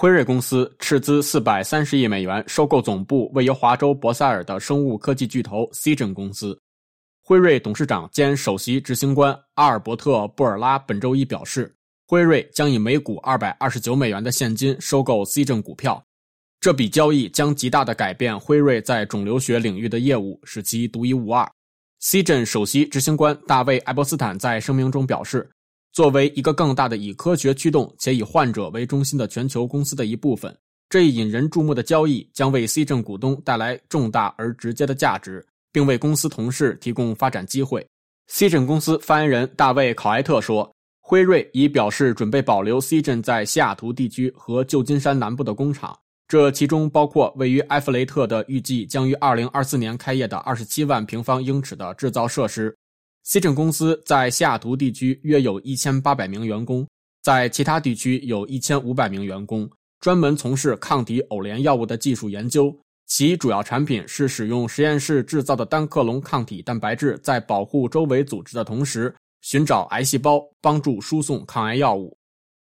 辉瑞公司斥资四百三十亿美元收购总部位于华州博塞尔的生物科技巨头 Cigen 公司。辉瑞董事长兼首席执行官阿尔伯特·布尔拉本周一表示，辉瑞将以每股二百二十九美元的现金收购 Cigen 股票。这笔交易将极大地改变辉瑞在肿瘤学领域的业务，使其独一无二。Cigen 首席执行官大卫·埃伯斯坦在声明中表示，作为一个更大的以科学驱动且以患者为中心的全球公司的一部分，这一引人注目的交易将为 Seagen 股东带来重大而直接的价值，并为公司同事提供发展机会。Seagen 公司发言人大卫·考埃特说：“辉瑞已表示准备保留 Seagen 在西雅图地区和旧金山南部的工厂，这其中包括位于埃弗雷特的预计将于2024年开业的27万平方英尺的制造设施。”西镇公司在西雅图地区约有一千八百名员工，在其他地区有一千五百名员工，专门从事抗体偶联药物的技术研究。其主要产品是使用实验室制造的单克隆抗体蛋白质，在保护周围组织的同时，寻找癌细胞，帮助输送抗癌药物。